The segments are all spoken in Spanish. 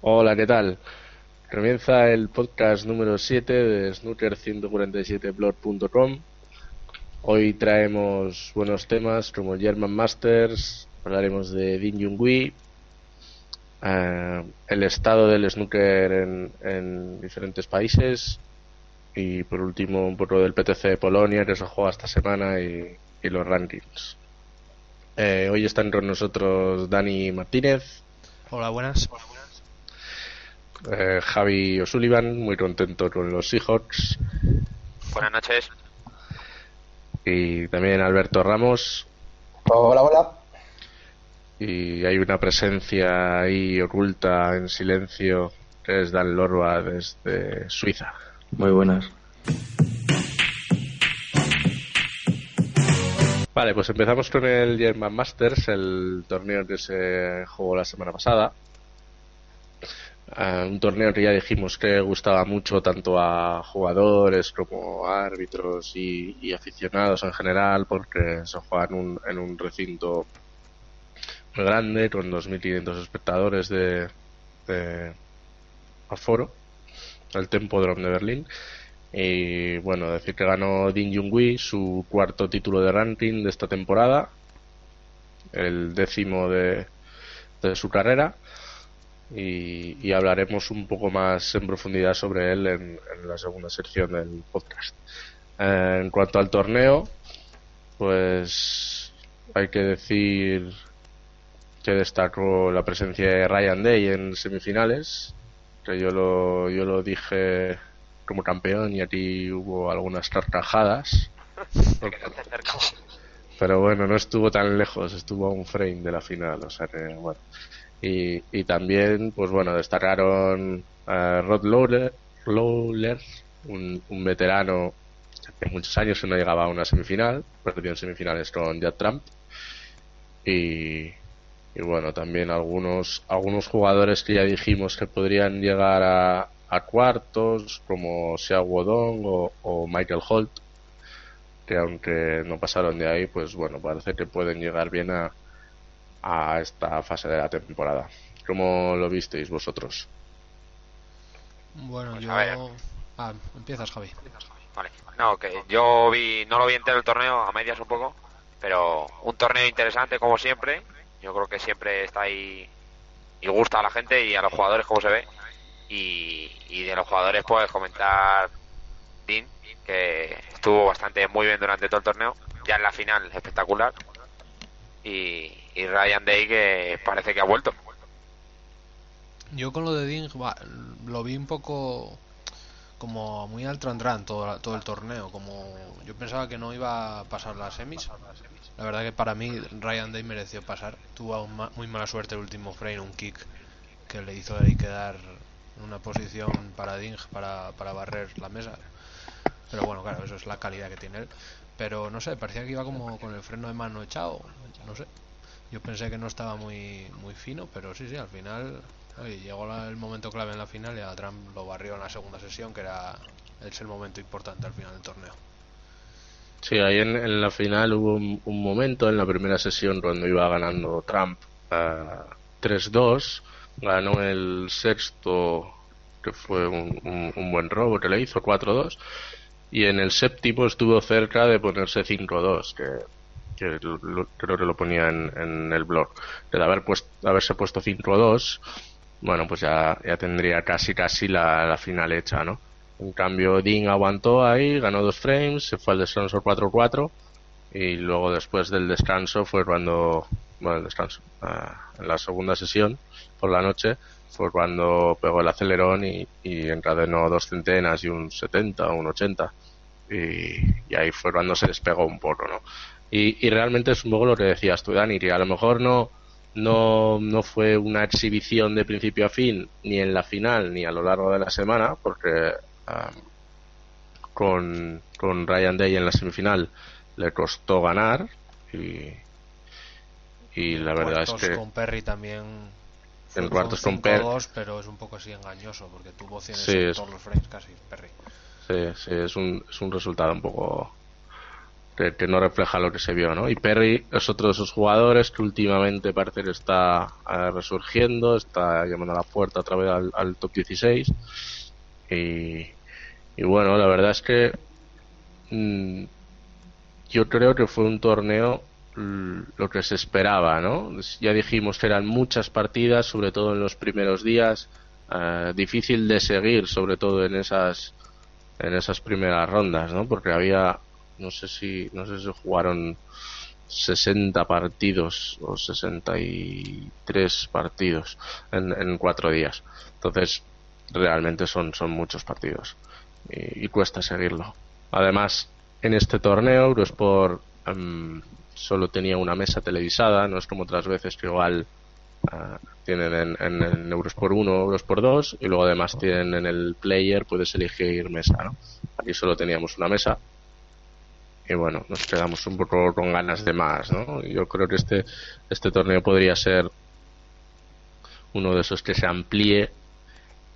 Hola, ¿qué tal? Comienza el podcast número 7 de snooker147blog.com. Hoy traemos buenos temas como German Masters, hablaremos de Din Jungui, eh, el estado del snooker en, en, diferentes países y por último un poco del PTC de Polonia que se juega esta semana y, y los rankings. Eh, hoy están con nosotros Dani Martínez. Hola, buenas. Eh, Javi O'Sullivan, muy contento con los Seahawks. Buenas noches. Y también Alberto Ramos. Hola, hola. Y hay una presencia ahí oculta en silencio que es Dan Lorba desde Suiza. Muy buenas. Vale, pues empezamos con el German Masters, el torneo que se jugó la semana pasada. Uh, un torneo que ya dijimos que gustaba mucho tanto a jugadores como a árbitros y, aficionados en general porque se juega en un, en un recinto muy grande con 2.500 espectadores de, de aforo el Tempodrome de Berlín. Y bueno decir que ganó Din Jungui su cuarto título de ranking de esta temporada el décimo de su carrera y, y, hablaremos un poco más en profundidad sobre él en, en la segunda sección del podcast. Eh, en cuanto al torneo, pues hay que decir que destacó la presencia de Ryan Day en semifinales, que yo lo, yo lo dije como campeón y aquí hubo algunas carcajadas. Pero bueno, no estuvo tan lejos, estuvo a un frame de la final, o sea que bueno. Y, y también, pues bueno, destacaron a Rod Lawler, Lawler un, un, veterano que muchos años no llegaba a una semifinal, perdió en semifinales con Jack Trump. Y, y bueno, también algunos, algunos jugadores que ya dijimos que podrían llegar a, cuartos, como Xiao Wodong o Michael Holt, que aunque no pasaron de ahí, pues bueno, parece que pueden llegar bien a, a esta fase de la temporada. ¿Cómo lo visteis vosotros? Bueno, Pues yo... a ver. Ah, empiezas, Javi. Vale. No, que yo vi, no lo vi entero el torneo, a medias un poco, pero un torneo interesante como siempre. Yo creo que siempre está ahí y gusta a la gente y a los jugadores como se ve. Y, y de los jugadores pues comentar Dean, que estuvo bastante muy bien durante todo el torneo. Ya en la final espectacular. Y, y Ryan Day que parece que ha vuelto. Yo con lo de Ding lo vi un poco como muy al trandrán todo, todo el torneo. Como yo pensaba que no iba a pasar las semis. La verdad que para mí Ryan Day mereció pasar. Tuvo muy mala suerte el último frame, un kick que le hizo ahí quedar en una posición para Ding para, para barrer la mesa. Pero bueno, claro, eso es la calidad que tiene él. Pero no sé, parecía que iba como con el freno de mano echado. No sé. Yo pensé que no estaba muy, muy fino, pero sí, sí, al final llegó la, el momento clave en la final y a Trump lo barrió en la segunda sesión, que era es el momento importante al final del torneo. Sí, ahí en, en la final hubo un, momento en la primera sesión cuando iba ganando Trump uh, 3-2, ganó el sexto, que fue un, un, un buen robo que le hizo, 4-2, y en el séptimo estuvo cerca de ponerse 5-2, que que lo, creo que lo ponía en, el blog, de haber puesto, haberse puesto 5-2, bueno, pues ya, ya tendría casi casi la, la final hecha, ¿no? En cambio, Ding aguantó ahí, ganó dos frames, se fue al descanso 4-4 y luego después del descanso fue cuando, bueno, el descanso, uh, en la segunda sesión por la noche fue cuando pegó el acelerón y, y encadenó dos centenas y un 70 o un 80 y, y ahí fue cuando se despegó un poco, ¿no? Y, y, realmente es un poco lo que decías tú, Dani, que a lo mejor no, no, no fue una exhibición de principio a fin, ni en la final, ni a lo largo de la semana, porque ah, con, con Ryan Day en la semifinal le costó ganar y, y la verdad es que con Perry también en cuartos con Perry pero es un poco así engañoso porque tuvo 100 en todos los frames casi Perry. Sí, sí es un, es un resultado un poco que, no refleja lo que se vio, ¿no? Y Perry es otro de esos jugadores que últimamente parece que está eh, resurgiendo, está llamando a la puerta otra vez al, top 16 y, y, bueno, la verdad es que mm, yo creo que fue un torneo lo que se esperaba, ¿no? Ya dijimos que eran muchas partidas, sobre todo en los primeros días, eh, difícil de seguir, sobre todo en esas en esas primeras rondas, ¿no? Porque había no sé si no sé si jugaron 60 partidos o 63 partidos en, en cuatro días entonces realmente son son muchos partidos y, cuesta seguirlo además en este torneo Eurosport um, solo tenía una mesa televisada no es como otras veces que igual ah, tienen en, en, en, Eurosport 1 Eurosport 2 y luego además tienen en el player puedes elegir mesa ¿no? aquí solo teníamos una mesa y bueno, nos quedamos un poco con ganas de más, ¿no? Yo creo que este, este torneo podría ser uno de esos que se amplíe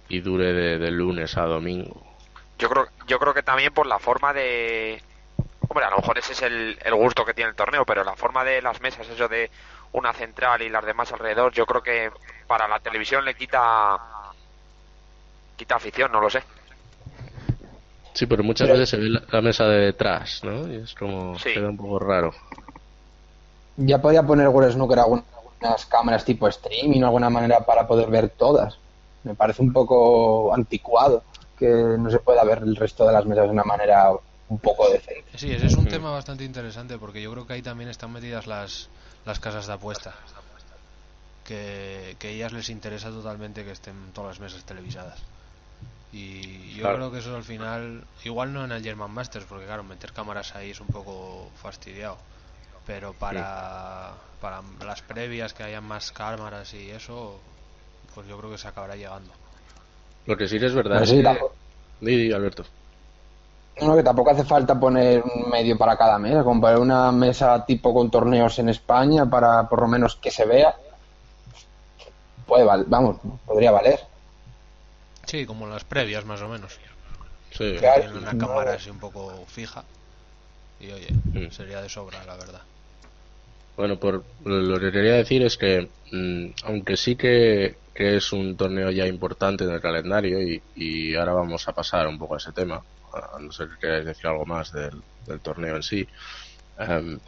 y dure de, lunes a domingo. Yo creo, yo creo que también por la forma de... Hombre, a lo mejor ese es el, el gusto que tiene el torneo, pero la forma de las mesas, eso de una central y las demás alrededor, yo creo que para la televisión le quita quita afición, no lo sé. Sí, pero muchas veces se ve la, mesa de detrás, ¿no? Y es como, queda un poco raro. Ya podía poner Google Snooker algunas, cámaras tipo streaming o alguna manera para poder ver todas. Me parece un poco anticuado que no se pueda ver el resto de las mesas de una manera un poco decente. Sí, ese es un tema bastante interesante porque yo creo que ahí también están metidas las, las casas de apuesta. Que, que a ellas les interesa totalmente que estén todas las mesas televisadas. Y yo creo que eso al final, igual no en el German Masters, porque claro, meter cámaras ahí es un poco fastidiado. Pero para, para las previas que hayan más cámaras y eso, pues yo creo que se acabará llegando. Lo que sí es verdad. es que... Alberto. No, que tampoco hace falta poner un medio para cada mesa, como poner una mesa tipo con torneos en España para por lo menos que se vea. Puede, vamos, podría valer. Sí, como las previas más o menos. Sí. Tienen una cámara así un poco fija. Y oye, mm. sería de sobra, la verdad. Bueno, por lo que quería decir es que, mm, aunque sí que, es un torneo ya importante en el calendario, y, ahora vamos a pasar un poco a ese tema, a no ser que queráis decir algo más del, torneo en sí, em,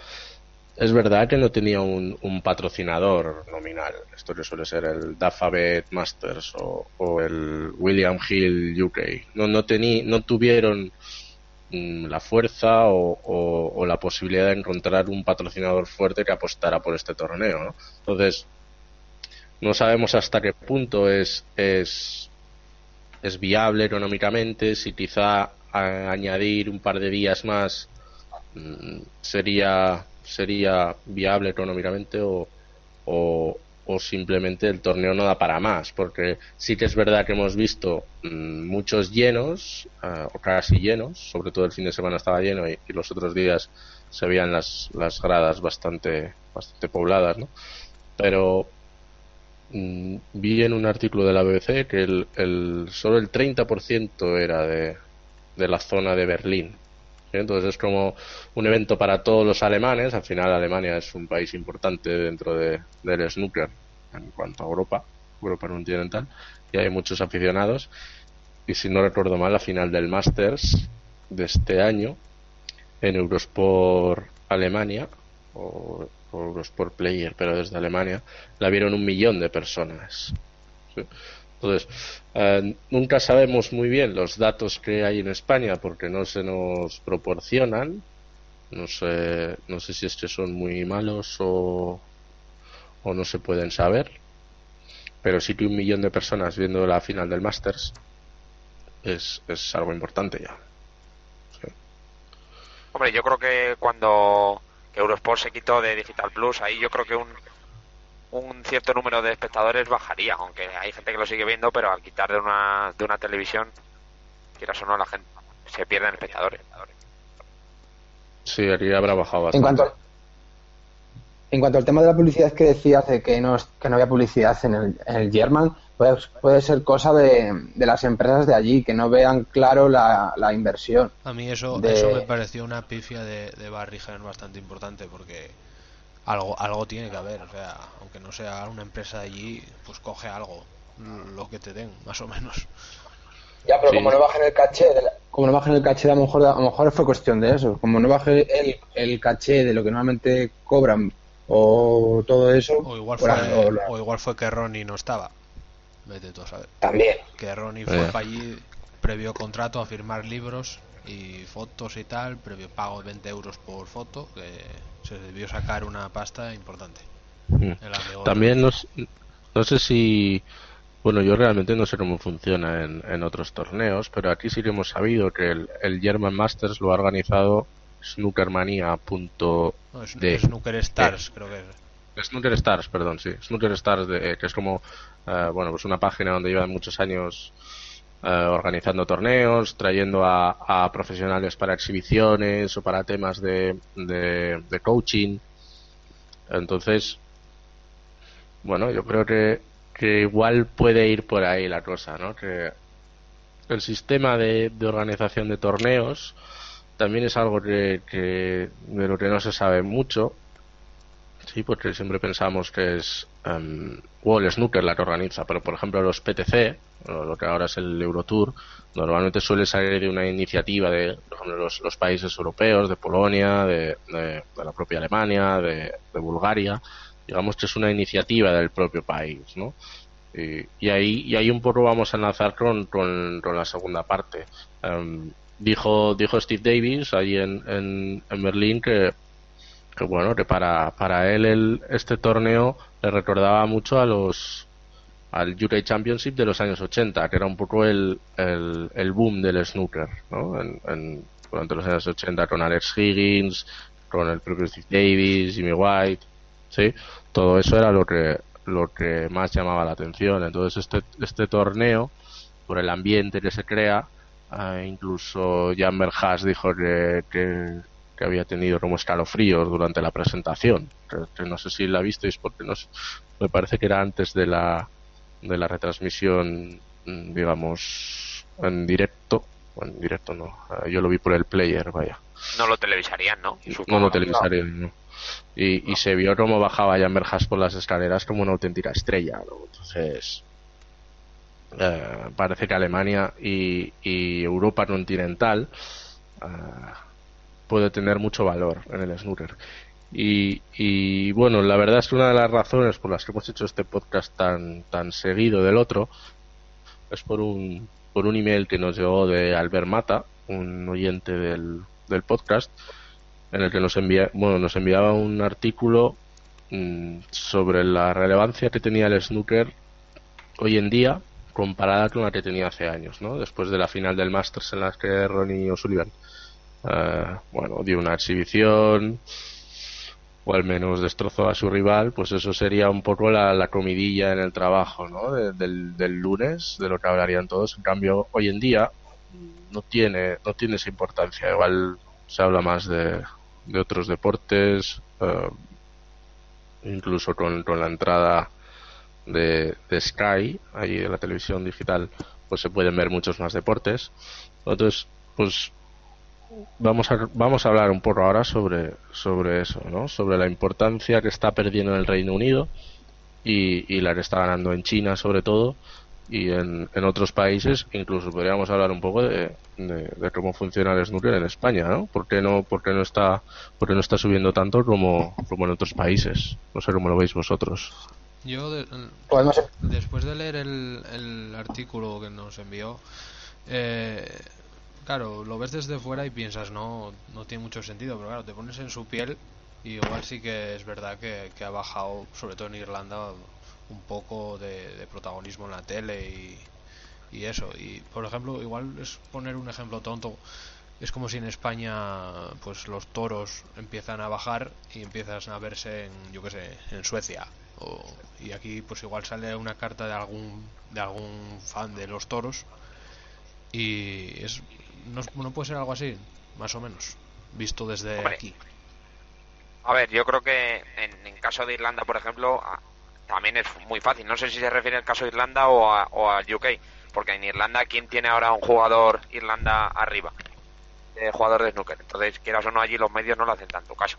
es verdad que no tenía un, patrocinador nominal. Esto que suele ser el Dafabet Masters o, el William Hill UK. No, no, no tuvieron mm, la fuerza o, la posibilidad de encontrar un patrocinador fuerte que apostara por este torneo. Entonces, no sabemos hasta qué punto es, es, es viable económicamente, si quizá añadir un par de días más mm, sería sería viable económicamente o, o, simplemente el torneo no da para más, porque sí que es verdad que hemos visto mm, muchos llenos, uh, o casi llenos, sobre todo el fin de semana estaba lleno y, los otros días se veían las, las gradas bastante, bastante pobladas, ¿no? Pero mm, vi en un artículo de la BBC que el, el, solo el 30% era de, de la zona de Berlín entonces es como un evento para todos los alemanes. Al final Alemania es un país importante dentro de, del snooker en cuanto a Europa, Europa continental, y hay muchos aficionados. Y si no recuerdo mal, la final del Masters de este año en Eurosport Alemania o, Eurosport Player, pero desde Alemania, la vieron un millón de personas. Entonces, eh, nunca sabemos muy bien los datos que hay en España porque no se nos proporcionan. No sé, no sé si es que son muy malos o, o no se pueden saber. Pero sí que un millón de personas viendo la final del Masters es, es algo importante ya. Hombre, yo creo que cuando Eurosport se quitó de Digital Plus, ahí yo creo que un, un cierto número de espectadores bajaría, aunque hay gente que lo sigue viendo, pero al quitar de una, de una televisión, quieras o no, la gente se pierden espectadores. Sí, aquí habrá bajado En bastante. cuanto, en cuanto al tema de la publicidad que decías de que no, es- que no había publicidad en el, en el German, pues puede ser cosa de, de las empresas de allí, que no vean claro la, la inversión. A mí eso, de- eso me pareció una pifia de, de Barrigen bastante importante porque algo, algo tiene que haber. O sea, aunque no sea una empresa de allí, pues coge algo, lo que te den, más o menos. Ya, pero Sí. como no bajen el caché, de la- como no bajen el caché, a lo mejor, a lo mejor fue cuestión de eso. Como no baje el, el caché de lo que normalmente cobran o todo eso, O igual pues, fue, o la- o igual fue que Ronnie no estaba. Vete tú a saber. también. Que Ronnie fue para allí previo contrato a firmar libros y fotos y tal, previo pago de 20 euros por foto, que se debió sacar una pasta importante. Mm. También no, no sé si. Bueno, yo realmente no sé cómo funciona en, en otros torneos, pero aquí sí que hemos sabido que el, el German Masters lo ha organizado snookermania.de. No, es, Snooker Stars, creo que es. Snooker Stars, perdón, sí. Snooker Stars, de, que es como, eh, bueno, pues una página donde llevan muchos años eh, organizando torneos, trayendo a, a profesionales para exhibiciones o para temas de, de, coaching. Entonces, bueno, yo creo que, que igual puede ir por ahí la cosa, ¿no? Que el sistema de, organización de torneos también es algo que de lo que no se sabe mucho Sí, porque siempre pensamos que es em, World Snooker la que organiza, pero por ejemplo los PTC, o lo que ahora es el Eurotour, normalmente suele salir de una iniciativa de, los, países europeos, de Polonia, de, la propia Alemania, de, Bulgaria. Digamos que es una iniciativa del propio país, ¿no? Y, y ahí, y ahí un poco vamos a enlazar con, con, con la segunda parte. Em, dijo, dijo Steve Davis ahí en, en, en Berlín que que bueno que para para él el, este torneo le recordaba mucho a los al UK Championship de los años 80 que era un poco el, el, el boom del snooker ¿no? en, en- durante los años 80 con Alex Higgins con el propio Steve Davis Jimmy White sí todo eso era lo que lo que más llamaba la atención entonces este este torneo por el ambiente que se crea eh, incluso Jan Berjas dijo que, que había tenido como escalofríos durante la presentación. Que, que no sé si la visteis porque no sé, me parece que era antes de la de la retransmisión, mm, digamos, en directo. Bueno, en directo no, eh, yo lo vi por el player, vaya. No lo televisarían, ¿no? No, Supongo. no televisaron, no. Y, y se vio cómo bajaba Jan Berjas por las escaleras como una auténtica estrella. ¿no? Entonces, eh, parece que Alemania y, y Europa continental eh, puede tener mucho valor en el snooker. Y, y bueno, la verdad es que una de las razones por las que hemos hecho este podcast tan, tan seguido del otro es por un, por un email que nos llegó de Albert Mata, un oyente del, del podcast, en el que nos, envía, bueno, nos enviaba un artículo mm, sobre la relevancia que tenía el snooker hoy en día comparada con la que tenía hace años, ¿no? Después de la final del Masters en la que Ronnie O'Sullivan, eh, bueno, dio una exhibición o al menos destrozó a su rival, pues eso sería un poco la, la comidilla en el trabajo, ¿no? De- del, del lunes, de lo que hablarían todos. En cambio, hoy en día no tiene, no tiene esa importancia. Igual se habla más de, de otros deportes, eh, incluso con, con la entrada de, de Sky, allí de la televisión digital, pues se pueden ver muchos más deportes. Entonces, pues vamos a, vamos a hablar un poco ahora sobre, sobre eso, ¿no? Sobre la importancia que está perdiendo en el Reino Unido y, y la que está ganando en China, sobre todo, y en, en otros países. Incluso podríamos hablar un poco de, de, de cómo funciona el snooker en España, ¿no? ¿Por qué no, por qué no, está, por qué no está subiendo tanto como, como en otros países? No sé cómo lo veis vosotros. Yo, de- Podemos después de leer el, el artículo que nos envió, eh, claro, lo ves desde fuera y piensas, no, no tiene mucho sentido, pero claro, te pones en su piel y igual sí que es verdad que, que ha bajado, sobre todo en Irlanda, un poco de, protagonismo en la tele y, y eso. Y, por ejemplo, igual es poner un ejemplo tonto, es como si en España pues los toros empiezan a bajar y empiezas a verse en yo qué sé en Suecia o, y aquí pues igual sale una carta de algún de algún fan de los toros y es no, no puede ser algo así más o menos visto desde Hombre. aquí A ver, yo creo que en, en caso de Irlanda, por ejemplo, a- también es muy fácil. No sé si se refiere al caso de Irlanda o a, o a UK. Porque en Irlanda, ¿quién tiene ahora un jugador Irlanda arriba? De jugador de snooker. Entonces, quieras o no, allí los medios no le hacen tanto caso.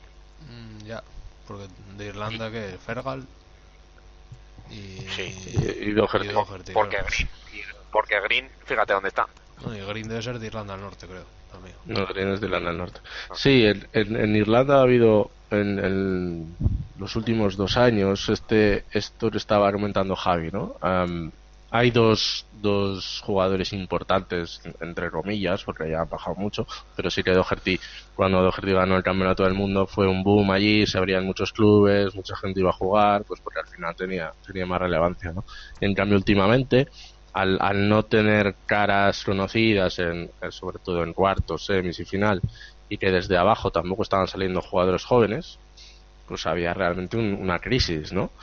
Mm, ya porque de Irlanda que Fergal y Sí. Y, y Doherty. y Doherty, Porque claro. Green, y- porque Green, fíjate dónde está. No, y Green debe ser de Irlanda del Norte creo también No, Green es de Irlanda del Norte. Sí, en, en- en Irlanda ha habido en, en los últimos dos años, este esto lo estaba argumentando Javi, ¿no? Am, hay dos, dos jugadores importantes, entre comillas, porque ya han bajado mucho, pero sí que Doherty, cuando Doherty ganó el campeonato del mundo, fue un boom allí, se abrían muchos clubes, mucha gente iba a jugar, pues porque al final tenía, tenía más relevancia, ¿no? En cambio, últimamente, al, al no tener caras conocidas, en, sobre todo en cuartos, semis y final, y que desde abajo tampoco estaban saliendo jugadores jóvenes, pues había realmente un- una crisis, ¿no?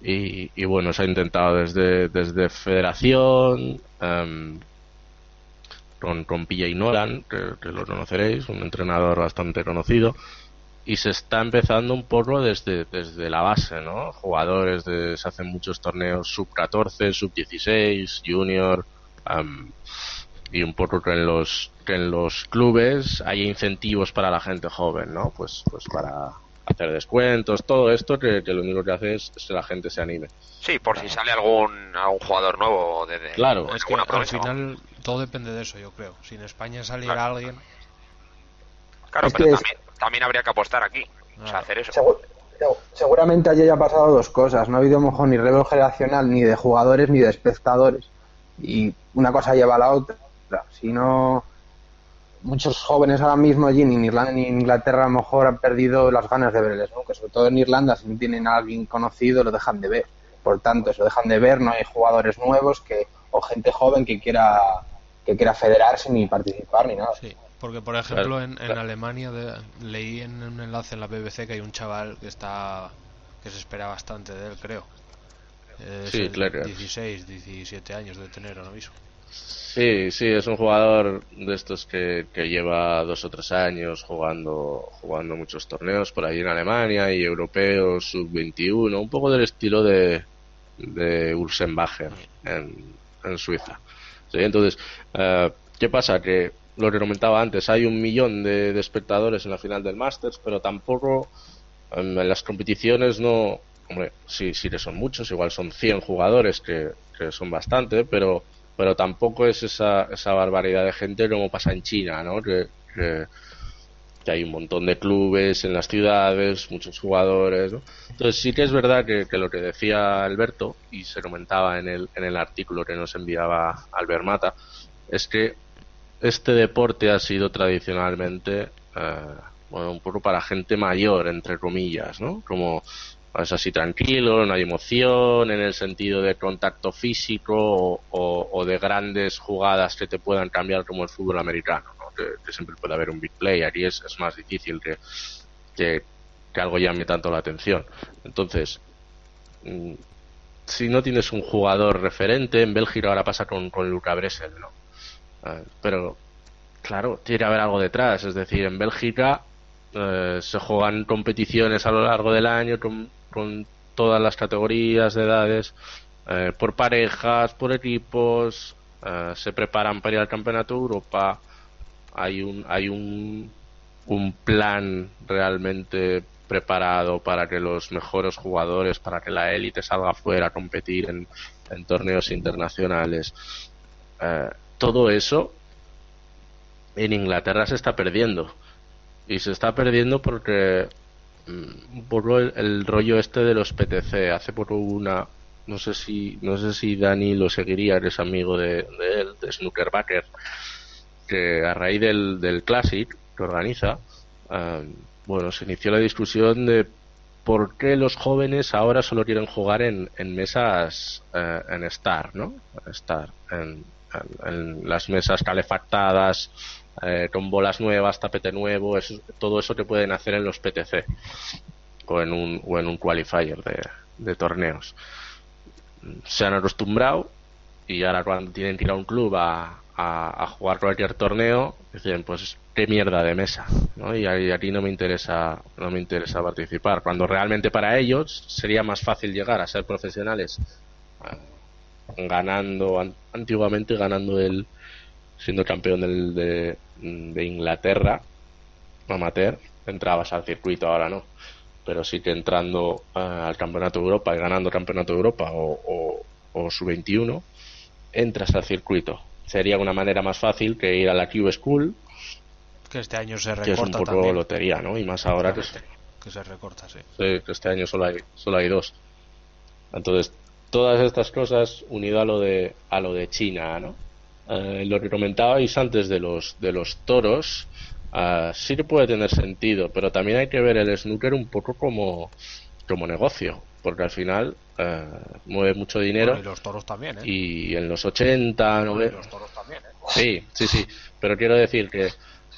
Y, y bueno, se ha intentado desde, Federación, em, con, con PJ Nolan, que, que lo conoceréis, un entrenador bastante conocido, y se está empezando un poco desde, desde la base, ¿no? Jugadores de, se hacen muchos torneos sub 14, sub 16, junior, y un poco que en los que en los clubes haya incentivos para la gente joven, ¿no? Pues pues para hacer descuentos, todo esto que, que lo único que hace es, es que la gente se anime. Sí, por si sale algún, algún jugador nuevo de, de- Claro. es que al final todo depende de eso yo creo si en España saliera Claro. alguien Claro, Es pero que es- también, también habría que apostar aquí. O sea, hacer eso. Segu- segu- seguramente allí haya pasado dos cosas. No ha habido mejor ni relevo generacional ni de jugadores ni de espectadores. Y una cosa lleva a la otra. Si no, muchos jóvenes ahora mismo allí, ni en Irlanda ni en Inglaterra, a lo mejor han perdido las ganas de ver el snooker. Sobre todo en Irlanda, si no tienen a alguien conocido, lo dejan de ver. Por tanto, eso dejan de ver, no hay jugadores nuevos que o gente joven que quiera que quiera federarse ni participar ni nada. Sí, porque por ejemplo Claro, en, en claro. Alemania de- leí en un enlace en la BBC que hay un chaval que está que se espera bastante de él, creo. Es Sí, claro. 16, 17 años de tener ahora mismo. Sí, sí, es un jugador de estos que, que lleva dos o tres años jugando, jugando muchos torneos por ahí en Alemania y europeos, sub-21, un poco del estilo de, de Ursenbacher en, en Suiza. Sí, entonces, eh, ¿qué pasa? Que lo que comentaba antes, hay un millón de, espectadores en la final del Masters, pero tampoco em, en las competiciones no, hombre, sí, sí que son muchos, igual son 100 jugadores que, que son bastante, pero pero tampoco es esa, esa barbaridad de gente como pasa en China, ¿no? Que, que, que hay un montón de clubes en las ciudades, muchos jugadores, ¿no? Entonces sí que es verdad que, que lo que decía Alberto, y se comentaba en el, en el artículo que nos enviaba Albert Mata, es que este deporte ha sido tradicionalmente, eh, bueno, un poco para gente mayor, entre comillas, ¿no? Como es así tranquilo, no hay emoción en el sentido de contacto físico o, de grandes jugadas que te puedan cambiar como el fútbol americano, ¿no? que, siempre puede haber un big play, aquí es, más difícil que, que, que algo llame tanto la atención. Entonces, mm, si no tienes un jugador referente, en Bélgica ahora pasa con, con Luca Bresel, ¿no? Eh, pero, claro, tiene que haber algo detrás, es decir, en Bélgica eh, se juegan competiciones a lo largo del año con, con todas las categorías de edades, eh, por parejas, por equipos, eh, se preparan para ir al Campeonato Europa, hay un, hay un, un plan realmente preparado para que los mejores jugadores, para que la élite salga afuera a competir en, en torneos internacionales. Eh, todo eso en Inglaterra se está perdiendo. Y se está perdiendo porque mm, poco el, rollo este de los PTC. Hace poco una, no sé si, no sé si Dani lo seguiría, que es amigo de, de él, de Snooker Backer, que a raíz del, del Classic que organiza, eh, bueno, se inició la discusión de por qué los jóvenes ahora solo quieren jugar en, en mesas eh, en Star, ¿no? Star, en, en las mesas calefactadas, eh, con bolas nuevas, tapete nuevo, todo eso te pueden hacer en los PTC o en un, o en un qualifier de, torneos. Se han acostumbrado y ahora cuando tienen que ir a un club a, a, jugar cualquier torneo, dicen, pues qué mierda de mesa. Y, aquí no me interesa, no me interesa participar. Cuando realmente para ellos sería más fácil llegar a ser profesionales ganando, antiguamente ganando el, siendo campeón del, de, de Inglaterra, amateur, entrabas al circuito, ahora no. Pero sí que entrando eh, al Campeonato de Europa y ganando Campeonato de Europa o, o, su 21, entras al circuito. Sería una manera más fácil que ir a la Q School, que este año se recorta que es un poco lotería, ¿no? Y más ahora que, que se recorta, sí. sí. que este año solo hay solo hay dos. Entonces, todas estas cosas unido a lo de a lo de China, ¿no? Eh, lo que comentabais antes de los de los toros uh, sí que puede tener sentido, pero también hay que ver el snooker un poco como como negocio, porque al final eh, mueve mucho dinero. y los toros también, ¿eh? Y en los 80, ¿no? los toros también, ¿eh? Sí, sí, sí. Pero quiero decir que,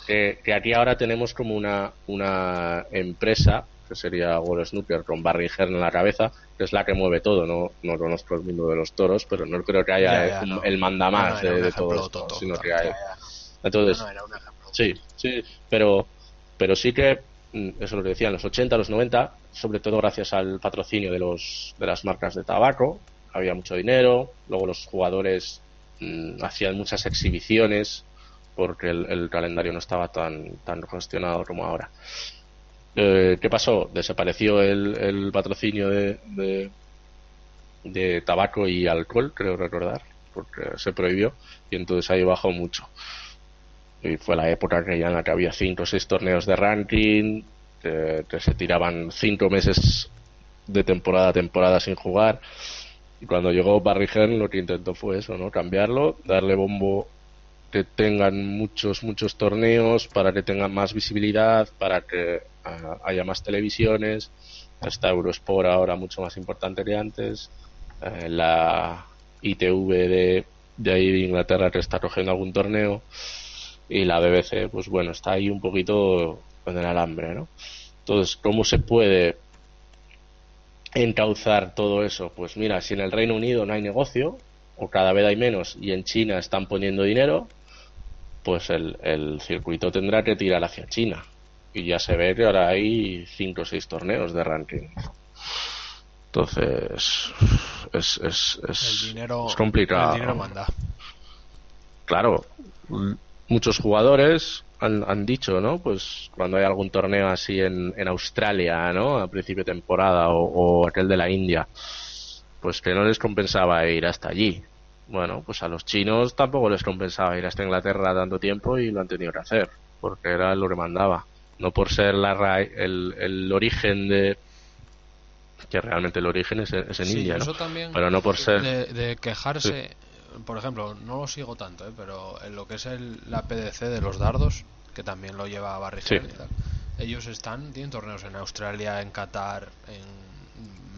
que, que aquí ahora tenemos como una, una empresa que sería World Snooker con Barry Hearn en la cabeza, que es la que mueve todo. No, no conozco el mundo de los toros, pero no creo que haya el manda más de, todo esto, sino que hay. Entonces, sí, sí, pero, pero sí que, mm, eso es lo que decía, en los 80, los 90, sobre todo gracias al patrocinio de, los, de las marcas de tabaco, había mucho dinero, luego los jugadores mm, hacían muchas exhibiciones porque el, el, calendario no estaba tan, tan gestionado como ahora. Eh, ¿Qué pasó? Desapareció el, patrocinio de, de, tabaco y alcohol, creo recordar, porque se prohibió y entonces ahí bajó mucho. Y fue la época que ya en la que había cinco o seis torneos de ranking, que, se tiraban cinco meses de temporada a temporada sin jugar. Y cuando llegó Barry lo que intentó fue eso, ¿no? Cambiarlo, darle bombo que tengan muchos, muchos torneos, para que tengan más visibilidad, para que ah, haya más televisiones. Está Eurosport ahora mucho más importante que antes. Eh, la ITV de, de ahí de Inglaterra que está cogiendo algún torneo. Y la BBC, pues bueno, está ahí un poquito con el alambre, ¿no? Entonces, ¿cómo se puede encauzar todo eso? Pues mira, si en el Reino Unido no hay negocio, o cada vez hay menos, y en China están poniendo dinero, pues el, el circuito tendrá que tirar hacia China. Y ya se ve que ahora hay cinco o seis torneos de ranking. Entonces, es, es, es, dinero, complicado. El dinero manda. Claro, muchos jugadores han, han, dicho, ¿no? Pues cuando hay algún torneo así en, en Australia, ¿no? A principio de temporada o, o aquel de la India, pues que no les compensaba ir hasta allí bueno, pues a los chinos tampoco les compensaba ir hasta Inglaterra tanto tiempo y lo han tenido que hacer, porque era lo que mandaba. No por ser la el, el origen de, que realmente el origen es, en India, ¿no? pero no por ser de, quejarse por ejemplo no lo sigo tanto ¿eh? pero en lo que es el, la PDC de los dardos que también lo lleva Barry sí. ellos están tienen torneos en Australia en Qatar en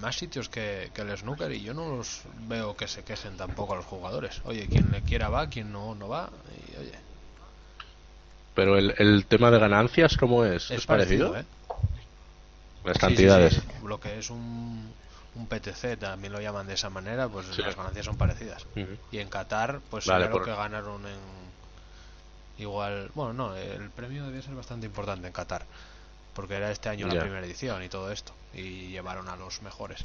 más sitios que, el snooker y yo no los veo que se quejen tampoco a los jugadores. Oye, quien le quiera va, quien no, no va. Y, oye. Pero el, el tema de ganancias, ¿cómo es? ¿Es, parecido? ¿eh? Las cantidades. Lo que es un, un PTC, también lo llaman de esa manera, pues las ganancias son parecidas. Y en Qatar, pues vale, claro que ganaron en. Igual, bueno, no, el premio debía ser bastante importante en Qatar porque era este año la primera edición y todo esto, y llevaron a los mejores.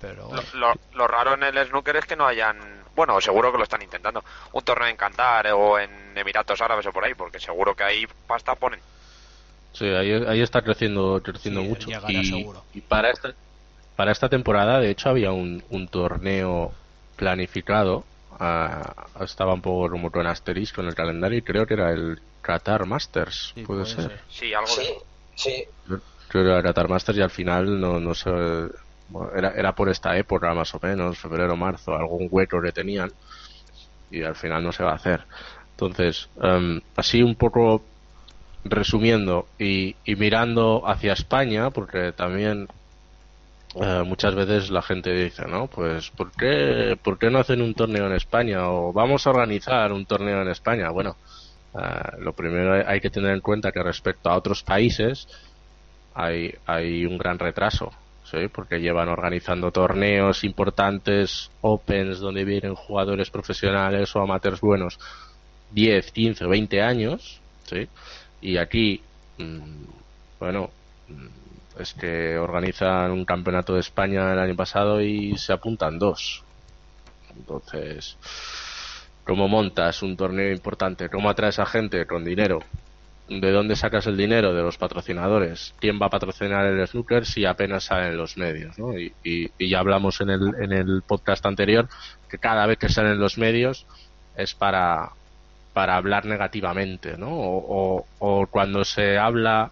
Pero... Lo, raro en el snooker es que no hayan, bueno, seguro que lo están intentando, un torneo en Qatar o en Emiratos Árabes o por ahí, porque seguro que ahí pasta ponen. Sí, ahí, ahí está creciendo, creciendo mucho. Y, para esta para esta temporada, de hecho, había un, un torneo planificado. Uh, estaba un poco como con asterisco en el calendario y creo que era el Qatar Masters, puede, ser. Sí, algo de Sí. Creo que era Qatar Masters y al final no, no sé. era, era por esta época más o menos, febrero, marzo, algún hueco que tenían y al final no se va a hacer. Entonces, em, así un poco resumiendo y, y, mirando hacia España, porque también eh, muchas veces la gente dice, ¿no? Pues, ¿por qué, ¿por qué no hacen un torneo en España? O vamos a organizar un torneo en España. Bueno, eh, lo primero hay que tener en cuenta que respecto a otros países hay, hay un gran retraso, ¿sí? Porque llevan organizando torneos importantes, opens, donde vienen jugadores profesionales o amateurs buenos 10, 15 o 20 años. Y aquí, mm, bueno, mm, es que organizan un campeonato de España el año pasado y se apuntan dos. Entonces, ¿cómo montas un torneo importante? ¿Cómo atraes a gente con dinero? ¿De dónde sacas el dinero? De los patrocinadores. ¿Quién va a patrocinar el snooker si apenas salen los medios? ¿no? Y, y, ya hablamos en el, en el podcast anterior que cada vez que salen los medios es para, para hablar negativamente, ¿no? O, o, cuando se habla,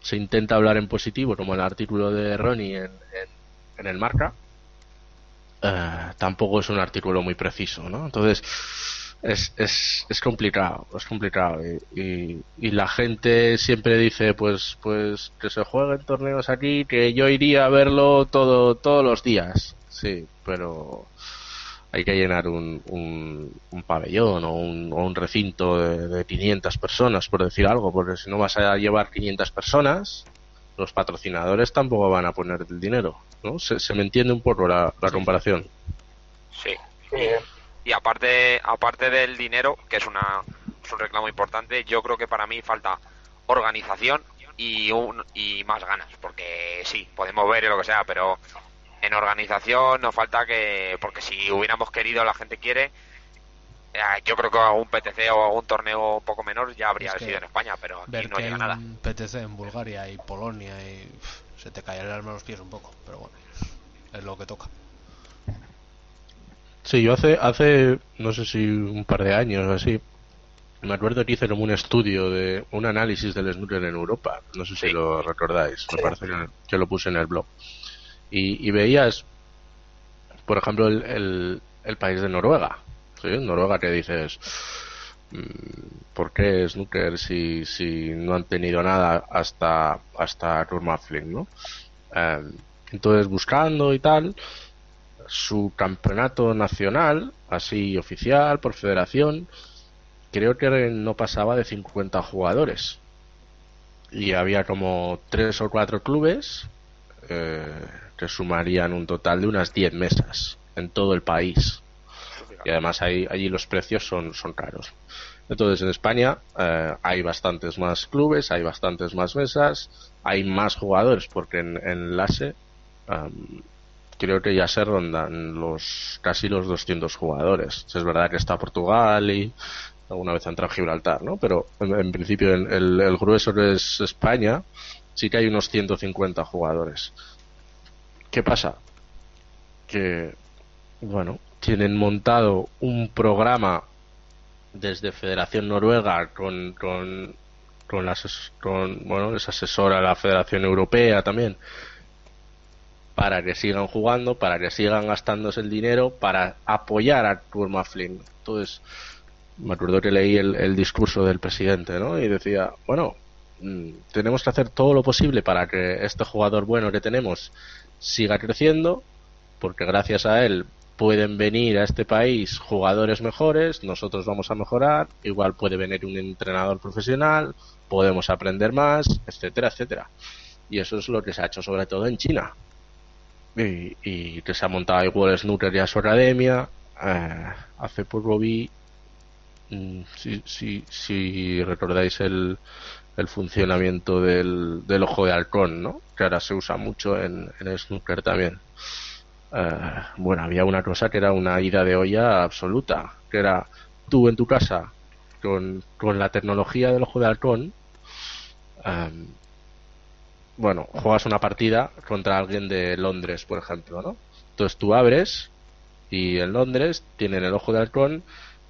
se intenta hablar en positivo, como el artículo de Ronnie en, en, el marca, eh, tampoco es un artículo muy preciso, ¿no? Entonces, es, es, es complicado, es complicado. Y, y, la gente siempre dice, pues, pues que se jueguen torneos aquí, que yo iría a verlo todo, todos los días. Sí, pero hay que llenar un, un, pabellón o un, o un recinto de, de, 500 personas, por decir algo, porque si no vas a llevar 500 personas, los patrocinadores tampoco van a poner el dinero, ¿no? Se, se me entiende un poco la, la comparación. Sí. Y, aparte, aparte del dinero, que es, una, es un reclamo importante, yo creo que para mí falta organización y, un, y más ganas, porque sí, podemos ver lo que sea, pero en organización nos falta que, porque si hubiéramos querido, la gente quiere, yo creo que algún PTC o algún torneo un poco menor ya habría sido en España, pero aquí no llega nada. PTC en Bulgaria y Polonia y se te cae el alma a los pies un poco, pero bueno, es lo que toca. Sí, yo hace, hace, no sé si un par de años o así, me acuerdo que hice como un estudio de un análisis del snooker en Europa. No sé si lo recordáis. Me parece que, lo puse en el blog y, veías, por ejemplo, el, el, país de Noruega. ¿Sí? Noruega que dices, mm, ¿por qué snooker si, si no han tenido nada hasta, hasta ¿no? Em, entonces, buscando y tal, su campeonato nacional, así oficial, por federación, creo que no pasaba de 50 jugadores. Y había como tres o cuatro clubes eh, que sumarían un total de unas 10 mesas en todo el país. Y además ahí, allí los precios son, son caros. Entonces en España eh, hay bastantes más clubes, hay bastantes más mesas, hay más jugadores porque en, en LASE creo que ya se rondan los casi los 200 jugadores. Es verdad que está Portugal y alguna vez entra Gibraltar, ¿no? Pero en, principio el, el, el, grueso es España sí que hay unos 150 jugadores. ¿Qué pasa? Que, bueno, tienen montado un programa desde Federación Noruega con, con, con, con bueno, les asesora la Federación Europea también para que sigan jugando, para que sigan gastándose el dinero, para apoyar a Turma. Entonces, me acuerdo que leí el, el discurso del presidente, ¿no? Y decía, bueno, mm, tenemos que hacer todo lo posible para que este jugador bueno que tenemos siga creciendo, porque gracias a él pueden venir a este país jugadores mejores, nosotros vamos a mejorar, igual puede venir un entrenador profesional, podemos aprender más, etcétera, etcétera. Y eso es lo que se ha hecho sobre todo en China. Y, que se ha montado igual Snooker y su academia. Eh, hace poco vi, mm, si, si, recordáis el, el funcionamiento del, ojo de halcón, ¿no? Que ahora se usa mucho en, en snooker también. Eh, bueno, había una cosa que era una ida de olla absoluta, que era tú en tu casa con, con la tecnología del ojo de halcón, em, bueno, juegas una partida contra alguien de Londres, por ejemplo, ¿no? Entonces tú abres y en Londres tienen el ojo de halcón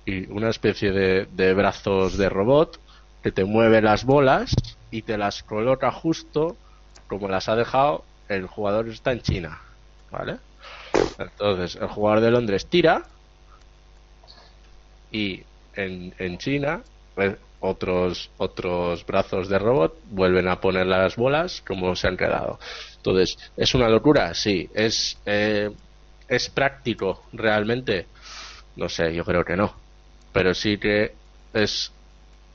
y una especie de, de brazos de robot que te mueve las bolas y te las coloca justo como las ha dejado el jugador está en China, ¿vale? Entonces, el jugador de Londres tira y en, en China, otros otros brazos de robot vuelven a poner las bolas como se han quedado. Entonces es una locura sí. Es eh, es práctico realmente no sé yo creo que no. Pero sí que es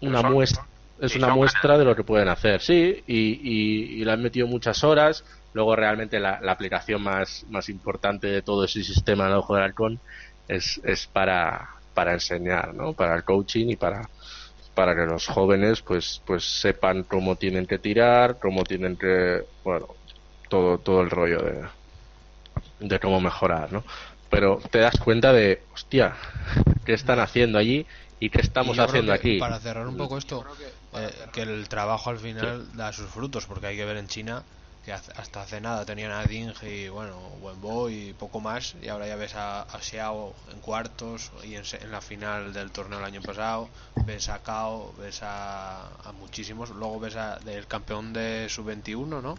una muestra es una muestra de lo que pueden hacer. Sí y, y, le han metido muchas horas luego realmente la, aplicación más más importante de todo ese sistema de ojo del halcón es, es para para enseñar no para el coaching y para para que los jóvenes pues pues sepan cómo tienen que tirar, cómo tienen que bueno, todo todo el rollo de de cómo mejorar, ¿no? Pero te das cuenta de, hostia, ¿qué están haciendo allí y qué estamos haciendo aquí? Para cerrar un poco esto, eh, que el trabajo al final da sus frutos, porque hay que ver en China que hasta hace nada tenían a Ding y bueno, Wenbo y poco más, y ahora ya ves a, Xiao en cuartos y en, la final del torneo el año pasado, ves a Kao, ves a, muchísimos, luego ves a, del campeón de sub-21, ¿no?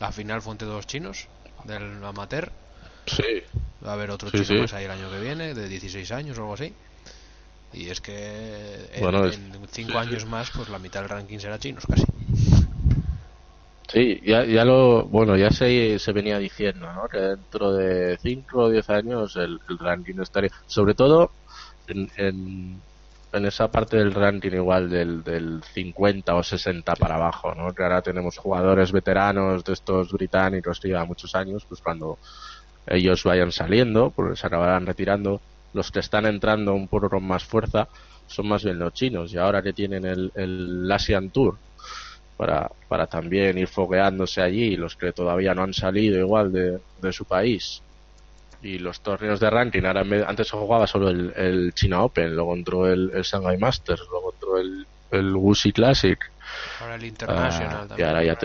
La final fue entre dos chinos, del amateur. Sí. Va a haber otro chino más ahí el año que viene, de 16 años o algo así. Y es que en, cinco años más, pues la mitad del ranking será chinos casi. Sí, ya, ya lo, bueno, ya se, se venía diciendo, ¿no? Que dentro de 5 o 10 años el, ranking estaría, sobre todo en, en, esa parte del ranking igual del, del 50 o 60 para abajo, ¿no? Que ahora tenemos jugadores veteranos de estos británicos que llevan muchos años, pues cuando ellos vayan saliendo, pues se acabarán retirando, los que están entrando un poco con más fuerza son más bien los chinos y ahora que tienen el, el Asian Tour para, para también ir fogueándose allí, los que todavía no han salido igual de, de su país. Y los torneos de ranking, ahora antes se jugaba solo el, el, China Open, luego entró el, el Shanghai Masters, luego entró el, el Wuxi Classic. Ahora el International ah, Y ahora, ya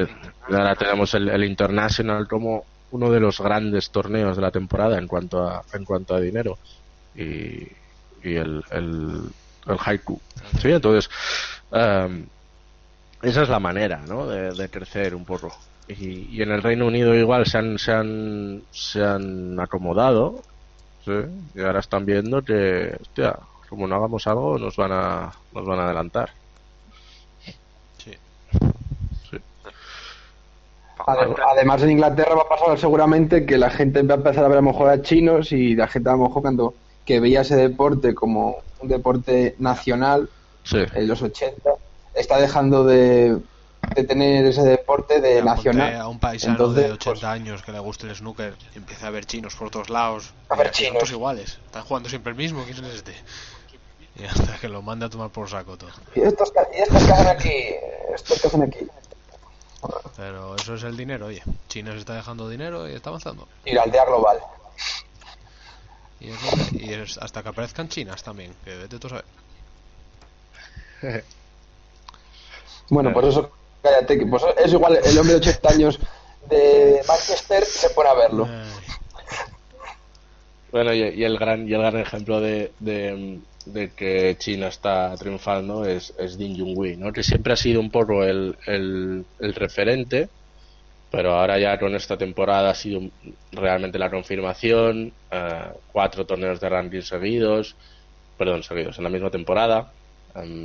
ahora tenemos el, el International como uno de los grandes torneos de la temporada en cuanto a, en cuanto a dinero. Y, y el, el, el Haiku. Sí, entonces, um, esa es la manera ¿no? de, crecer un poco. Y, en el Reino Unido igual se han, se han, se han acomodado ¿sí? y ahora están viendo que, hostia, como no hagamos algo nos van a, nos van a adelantar. Sí. Además en Inglaterra va a pasar seguramente que la gente va a empezar a ver a lo mejor a chinos y la gente a lo mejor cuando que veía ese deporte como un deporte nacional en los 80 está dejando de, tener ese deporte de nacional. A un paisano de 80 pues, años que le guste el snooker y empieza a ver chinos por todos lados. A ver chinos. Todos iguales. Están jugando siempre el mismo. ¿Quién es este? Y hasta que lo manda a tomar por saco todo. Y estos, y estos que hacen aquí. Estos que hacen aquí. Pero eso es el dinero, oye. China se está dejando dinero y está avanzando. Y la aldea global. Y, y es hasta que aparezcan chinas también, que vete tú a saber. Bueno, pues eso, cállate, pues es igual el hombre de 80 años de Manchester se pone a verlo. Bueno, y, el gran y el gran ejemplo de, de, que China está triunfando es, es Ding Junhui, ¿no? Que siempre ha sido un poco el, el, referente, pero ahora ya con esta temporada ha sido realmente la confirmación, eh, cuatro torneos de ranking seguidos, perdón, seguidos en la misma temporada,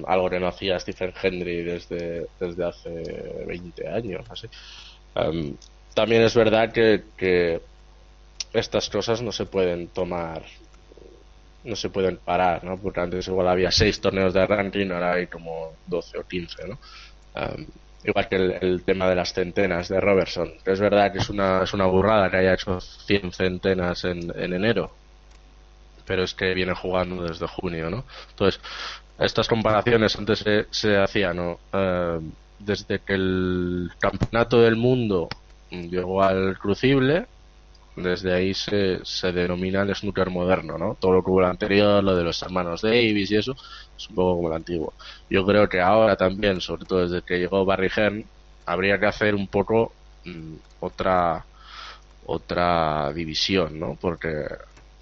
algo que no hacía Stephen Hendry desde, desde hace 20 años. Así. también es verdad que, que estas cosas no se pueden tomar no se pueden parar, ¿no? Porque antes igual había seis torneos de ranking, ahora hay como 12 o 15, ¿no? igual que el, tema de las centenas de Robertson. Es verdad que es una, es una burrada que haya hecho 100 centenas en, en enero, pero es que viene jugando desde junio, ¿no? Entonces, estas comparaciones antes se, se hacían, ¿no? Eh, desde que el campeonato del mundo llegó al crucible, desde ahí se, se denomina el snooker moderno, ¿no? Todo lo que hubo el anterior, lo de los hermanos Davis y eso, es un poco como el antiguo. Yo creo que ahora también, sobre todo desde que llegó Barry Hearn, habría que hacer un poco mm, otra otra división, ¿no? Porque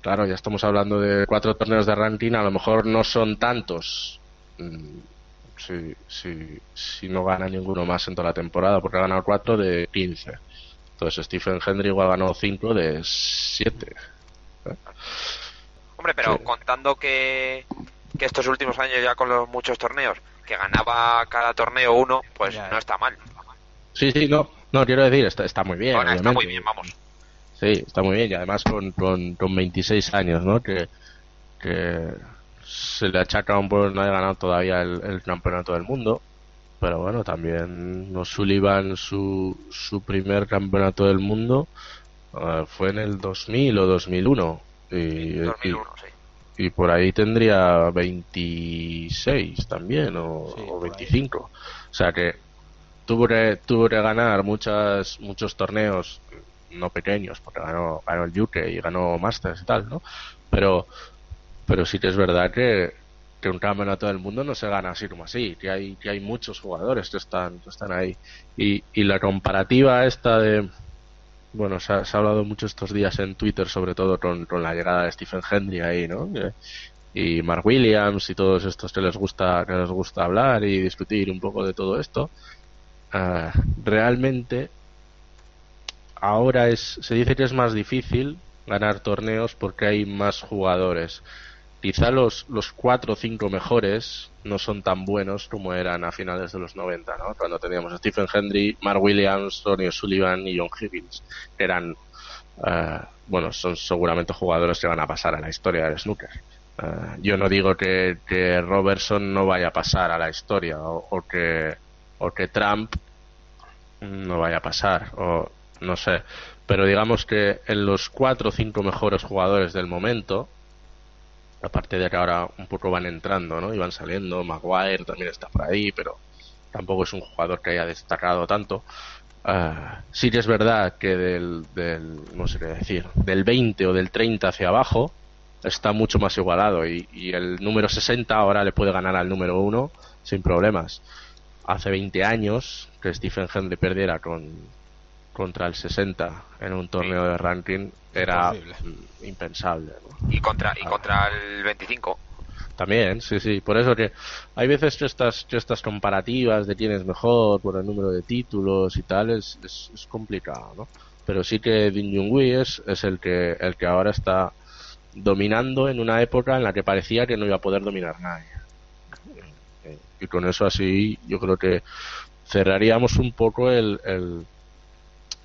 Claro, ya estamos hablando de cuatro torneos de ranking, a lo mejor no son tantos mm, si, si, si no gana ninguno más en toda la temporada, porque ha ganado cuatro de 15. Entonces Stephen Hendry igual ganó cinco de 7. Hombre, pero contando que, que estos últimos años ya con los muchos torneos, que ganaba cada torneo uno, pues Ya. no está mal. Sí, sí, no, no quiero decir, está, está muy bien. Bueno, está muy bien, vamos. Sí, está muy bien y además con, con, con 26 años, ¿no? Que, que se le achaca un poco no haya ganado todavía el, el campeonato del mundo. Pero bueno, también O'Sullivan su, su primer campeonato del mundo eh, fue en el 2000 o 2001. Y, y- 2001, sí. y por ahí tendría 26 también o, Sí, o por ahí. 25 o sea que tuvo que tuvo que ganar muchas muchos torneos no pequeños porque ganó ganó el UK y ganó Masters y tal no pero pero sí que es verdad que que un campeonato del mundo no se gana así como así que hay que hay muchos jugadores que están que están ahí y, y la comparativa esta de bueno, se ha, hablado mucho estos días en Twitter, sobre todo con, con la llegada de Stephen Hendry ahí, ¿no? Y Mark Williams y todos estos que les gusta que les gusta hablar y discutir un poco de todo esto. Ah, realmente, ahora es se dice que es más difícil ganar torneos porque hay más jugadores. Quizá los, los cuatro o cinco mejores no son tan buenos como eran a finales de los 90, ¿no? Cuando teníamos a Stephen Hendry, Mark Williams, Tony O'Sullivan y John Higgins, que eran, eh, bueno, son seguramente jugadores que van a pasar a la historia del snooker. Eh, yo no digo que, que Robertson no vaya a pasar a la historia o, o que, o que Trump no vaya a pasar o no sé, pero digamos que en los cuatro o cinco mejores jugadores del momento, aparte de que ahora un poco van entrando, ¿no? Y van saliendo, Maguire también está por ahí, pero tampoco es un jugador que haya destacado tanto. Ah, sí que es verdad que del, del, no sé qué decir, del 20 o del 30 hacia abajo está mucho más igualado y, y el número 60 ahora le puede ganar al número 1 sin problemas. Hace 20 años que Stephen Hendry perdiera con, contra el 60 en un torneo de ranking era Imposible. impensable. ¿no? Y contra, y contra el 25. También, sí, sí. Por eso que hay veces que estas, que estas comparativas de quién es mejor por el número de títulos y tal es, es, es complicado, ¿no? Pero sí que Din Junhui es, es el que el que ahora está dominando en una época en la que parecía que no iba a poder dominar nadie. Y con eso así yo creo que cerraríamos un poco el, el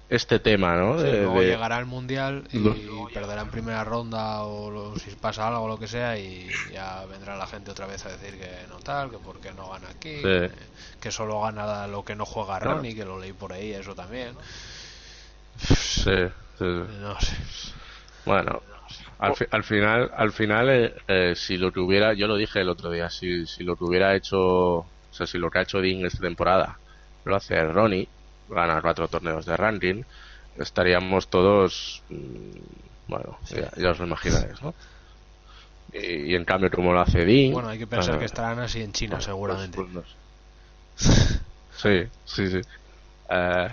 este tema, ¿no? Sí, De- luego de- llegará al mundial y Lo- perderá en primera ronda o lo- si pasa algo o lo que sea y ya vendrá la gente otra vez a decir que no tal, que porque no gana aquí, Sí. que, que solo gana lo que no juega Claro. Ronnie, que lo leí por ahí, eso también. sí, sí. No sé. Bueno, al, fi- al final, al final, eh, eh, si lo que hubiera, yo lo dije el otro día, si, si lo que hubiera hecho, o sea, si lo que ha hecho Ding esta temporada lo hace Ronnie, gana cuatro torneos de ranking, estaríamos todos, mm, bueno, ya, ya os lo imagináis, ¿no? Y, y en cambio, como lo hace Ding, Bueno, hay que pensar eh, que estarán así en China pues- seguramente. pues sé. Sí, sí, sí. Eh,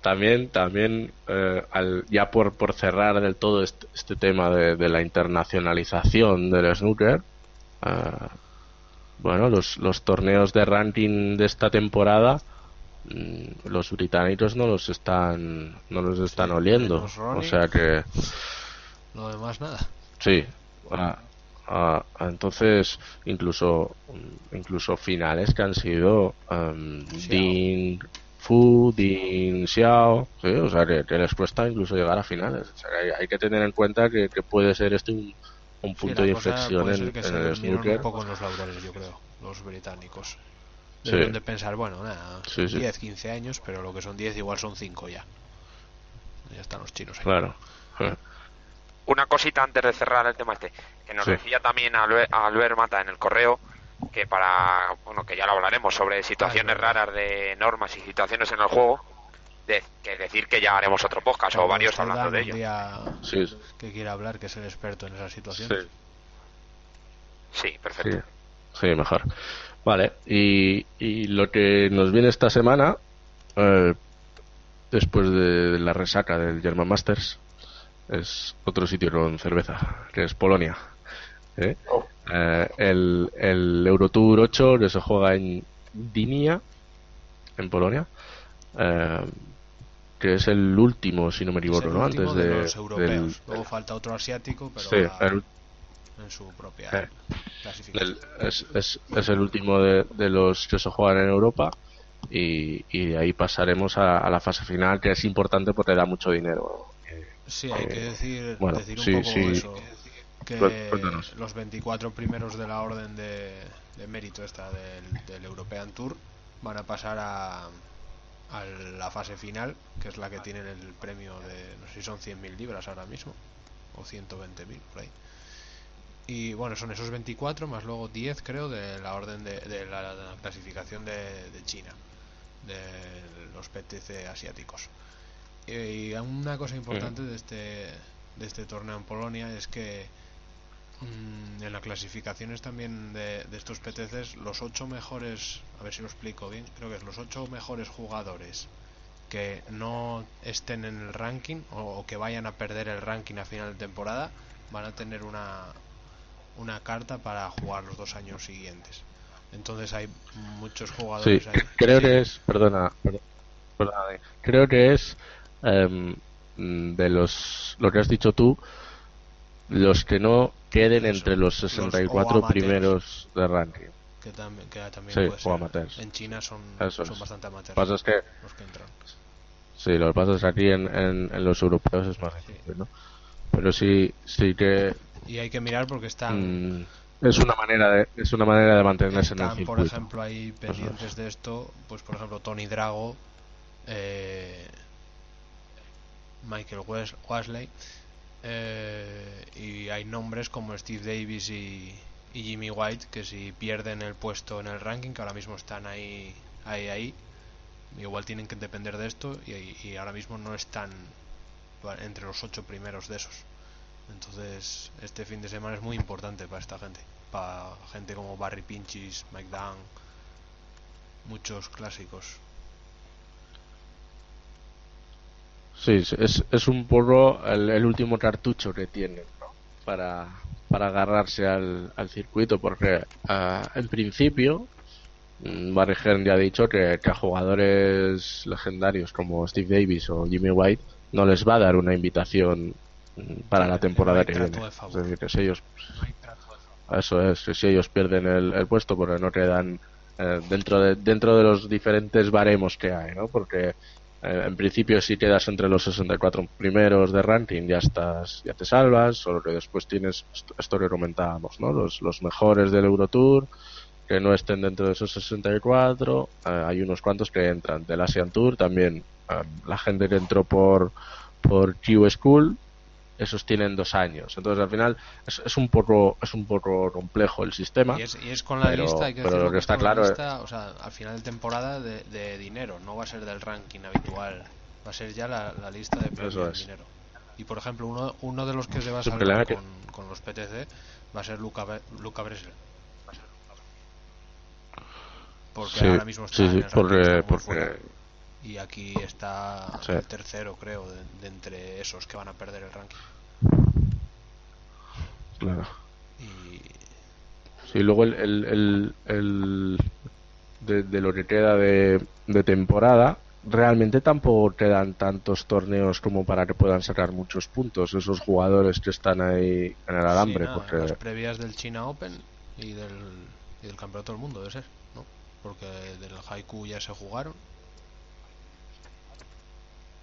también, también eh, al- ya por, por cerrar del todo este, este tema de, de la internacionalización del snooker, eh, bueno, los, los torneos de ranking de esta temporada, los británicos no los están, no los están Sí, oliendo. O sea que, Lo demás nada. Sí. Ah, ah, entonces, incluso incluso finales que han sido um, Dean Fu, Dean Xiao, sí, o sea, que, que les cuesta incluso llegar a finales. O sea, que hay, hay que tener en cuenta que, que puede ser este un, punto de inflexión en, en el snooker. un poco en los laureles, yo creo, los británicos. Sí. Deben de pensar, bueno, nada, Sí, sí. 10, 15 años, pero lo que son 10 igual son 5 ya. Ya están los chinos ahí. Claro. Una cosita antes de cerrar el tema este, que nos Sí. decía también Albert, Albert Mata en el correo, que para, bueno, que ya lo hablaremos sobre situaciones Ah, raras de normas y situaciones en el juego, de, que decir que ya haremos otro podcast o varios hablando de ello. día Sí, que quiera hablar, que es el experto en esas situaciones. sí. Sí, perfecto. Sí, sí, mejor. Vale, y, y lo que nos viene esta semana, eh, después de la resaca del German Masters, es otro sitio con cerveza, que es Polonia. ¿eh? Oh. Eh, el, el Eurotour 8 que se juega en Dinia, en Polonia, eh, que es el último, si no me equivoco, ¿no? Antes de, de, los europeos. del- Luego falta otro asiático, pero Sí, el, en su propia Eh. clasificación. El- es, es, es el último de, de los que se juegan en Europa y, y de ahí pasaremos a, a la fase final que es importante porque da mucho dinero. Sí, hay que Eh, decir, bueno, decir un sí, poco sí. eso. Que Cuéntanos. los 24 primeros de la orden de, de mérito esta del, del European Tour van a pasar a, a la fase final, que es la que tienen el premio de, no sé si son 100.000 libras ahora mismo, o 120.000 por ahí. Y bueno, son esos 24 más luego 10 creo de la orden de, de la, la clasificación de, de China, de los PTC asiáticos. Y una cosa importante de este de este torneo en Polonia es que mm, en las clasificaciones también de, estos PTCs los ocho mejores, a ver si lo explico bien, creo que es los ocho mejores jugadores que no estén en el ranking o, o que vayan a perder el ranking a final de temporada van a tener una una carta para jugar los dos años siguientes. Entonces hay muchos Sí, jugadores ahí. creo que es, perdona, per- perdona, eh, creo que es mm, de los, lo que has dicho tú, los que no queden Eso, entre los los 64 o amateurs. primeros de ranking. que también, que también Sí, puede ser. amateurs. En China son, Eso son es. bastante amateurs pasa es que, los que entran. sí, lo que pasa es que aquí en, en, en los europeos es más difícil, ¿no? Pero sí, sí que Y hay que mirar porque están, mm, es una manera de, es una manera de mantenerse en el están circuito. por ejemplo, ahí pendientes de esto, pues por ejemplo Tony Drago, eh, Michael Wes- Wesley, eh, y hay nombres como Steve Davis y, y Jimmy White que si pierden el puesto en el ranking, que ahora mismo están ahí, ahí, ahí, igual tienen que depender de esto y, y ahora mismo no están entre los ocho primeros de esos. Entonces, este fin de semana es muy importante para esta gente. Para gente como Barry Pinchis, Mike Dunn, muchos clásicos. Sí, es, es un poco el, último cartucho que tienen para, para agarrarse al, circuito, porque ah, en principio mm, Barry Hearn ya ha dicho que, que a jugadores legendarios como Steve Davis o Jimmy White no les va a dar una invitación para la temporada hay que viene. Es decir, que si ellos eso es, que si ellos pierden el, el puesto porque no quedan eh, dentro de dentro de los diferentes baremos que hay, ¿no? Porque eh, en principio si quedas entre los 64 primeros de ranking ya estás ya te salvas, solo que después tienes esto, esto que comentábamos, ¿no? Los los mejores del Eurotour que no estén dentro de esos 64, eh, hay unos cuantos que entran del Asian Tour también eh, la gente que entró por por Q School esos tienen dos años entonces al final es, es un poco es un poco complejo el sistema Y es, y es con la Pero- lista, hay que pero lo que es está claro es- lista, o sea, al final de temporada de, de dinero, no va a ser del ranking habitual, va a ser ya la, la lista de premios es. dinero. Y por ejemplo, uno, uno de los que se va a que- con, con los PTC va a ser Luca, Luca Bresel. Porque Sí, ahora mismo está sí, en el porque, porque. Y aquí está Sí. el tercero, creo, de, de entre esos que van a perder el ranking. claro. Y Sí, luego el, el, el, el- de, de lo que queda de, de temporada, realmente tampoco quedan tantos torneos como para que puedan sacar muchos puntos esos jugadores que están ahí en el alambre, Sí, nada, porque las previas del China Open y del, y del Campeonato del Mundo, debe ser, ¿no? Porque del Haiku ya se jugaron.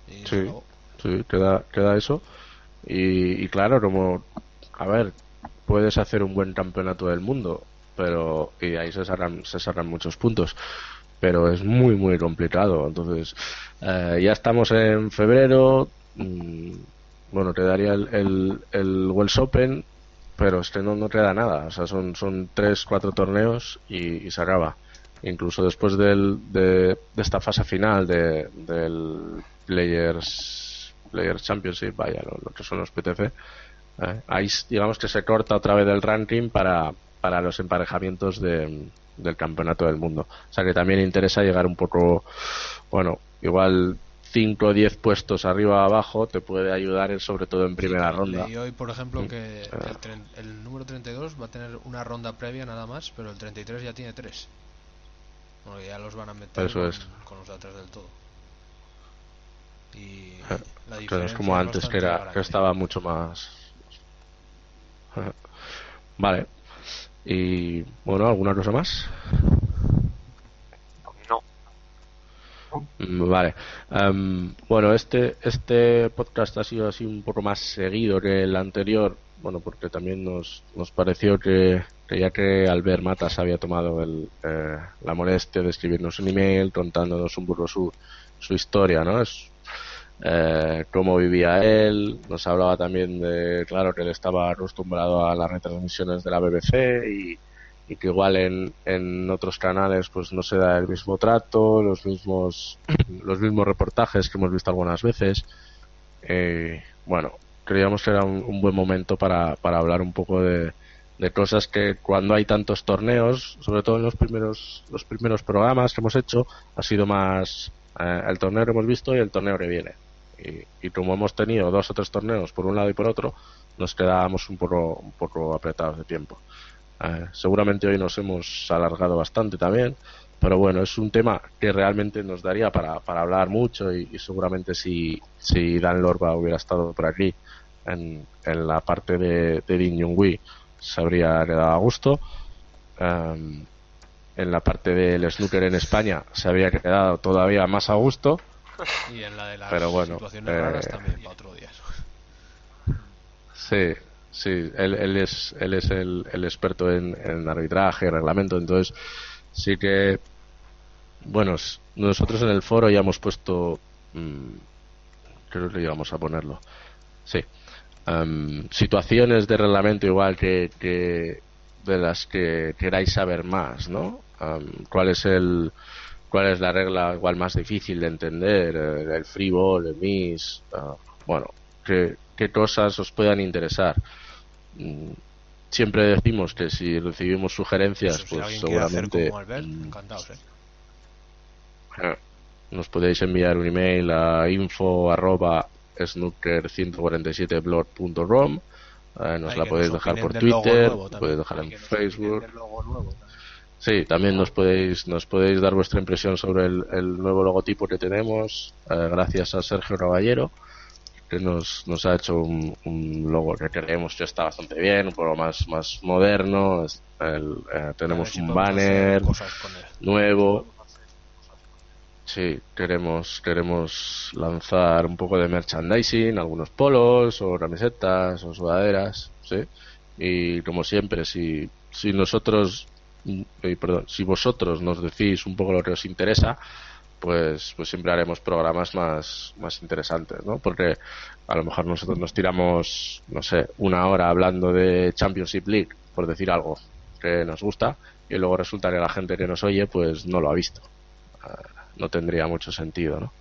Y Sí. sí, queda, queda eso. Y, y claro, como, a ver, puedes hacer un buen campeonato del mundo, pero y ahí se sacan, se sacan muchos puntos, pero es muy, muy complicado. Entonces, eh, ya estamos en febrero, mm, bueno, te daría el, el, el Wells Open, pero es que no, no te da nada, o sea, son, son tres, cuatro torneos y, y se acaba. Incluso después del, de, de esta fase final de, del Players, Players Championship, vaya, lo, lo que son los PTC, eh, ahí digamos que se corta otra vez el ranking para, para los emparejamientos de, del campeonato del mundo. O sea que también interesa llegar un poco, bueno, igual 5 o 10 puestos arriba o abajo te puede ayudar en- sobre todo en primera ronda. Leí hoy, por ejemplo, Mm. que Ah. el, el número 32 va a tener una ronda previa nada más, pero el 33 ya tiene tres. Bueno, ya los van a meter Eso con, es. con los de atrás del todo. Y Ah, la no es diferencia como es antes que era que estaba mucho más Vale. Y bueno, ¿alguna cosa más? No. Mm, Vale. Em, bueno, este, este podcast ha sido así un poco más seguido que el anterior. Bueno, porque también nos, nos pareció que, ya que Albert Matas había tomado el, eh, la molestia de escribirnos un email contándonos un poco su, su historia, ¿no? Es, eh, cómo vivía él, nos hablaba también de, claro, que él estaba acostumbrado a las retransmisiones de la BBC y, y que igual en, en otros canales pues no se da el mismo trato, los mismos los mismos reportajes que hemos visto algunas veces. Eh, bueno, creíamos que era un, un buen momento para, para hablar un poco de, de cosas que cuando hay tantos torneos, sobre todo en los primeros los primeros programas que hemos hecho, ha sido más eh, el torneo que hemos visto y el torneo que viene. Y, como hemos tenido dos o tres torneos por un lado y por otro, nos quedábamos un poco, un poco apretados de tiempo. Eh, seguramente hoy nos hemos alargado bastante también, pero bueno, es un tema que realmente nos daría para, para hablar mucho y, seguramente si, si Dan Lorba hubiera estado por aquí en, en la parte de, de Din se habría quedado a gusto. Em, en la parte del snooker en España se habría quedado todavía más a gusto. Y en la de las Pero bueno, situaciones eh, raras también, para otro día. Sí, sí, él, él es, él es el, el experto en, en arbitraje, reglamento, entonces sí que, bueno, nosotros en el foro ya hemos puesto, mm, creo que íbamos a ponerlo, sí, Am, situaciones de reglamento igual que, que de las que queráis saber más, ¿no? ¿Cuál es el, cuál es la regla igual más difícil de entender, eh, el free ball, el miss, ah, bueno, qué, qué cosas os puedan interesar. Mm, Siempre decimos que si recibimos sugerencias, Eso, pues seguramente como Albert, mm, encantados, ¿eh? eh, nos podéis enviar un email a info arroba snooker147blog.com eh, nos la podéis nos dejar por Twitter, nuevo podéis dejar en Facebook. Sí, también nos podéis nos podéis dar vuestra impresión sobre el, el nuevo logotipo que tenemos, eh, gracias a Sergio Caballero, que nos, nos ha hecho un, un logo que creemos que está bastante bien, un poco más, más moderno. el, eh, ver tenemos si un banner nuevo. Sí, queremos, queremos lanzar un poco de merchandising, algunos polos o camisetas o sudaderas, sí. Y como siempre, si, si nosotros, eh, perdón, si vosotros nos decís un poco lo que os interesa, pues, pues siempre haremos programas más, más interesantes, ¿no? Porque a lo mejor nosotros nos tiramos, no sé, una hora hablando de Championship League, por decir algo que nos gusta, y luego resulta que la gente que nos oye, pues no lo ha visto no tendría mucho sentido, ¿no?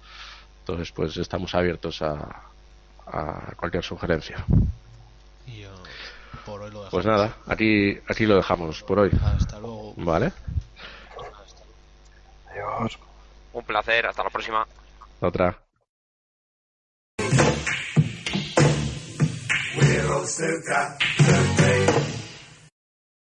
Entonces, pues estamos abiertos a, a cualquier sugerencia. Y por hoy lo dejamos. Pues nada, aquí, aquí lo dejamos por hoy, Hasta luego. ¿vale? Adiós. Un placer, hasta la próxima. Otra.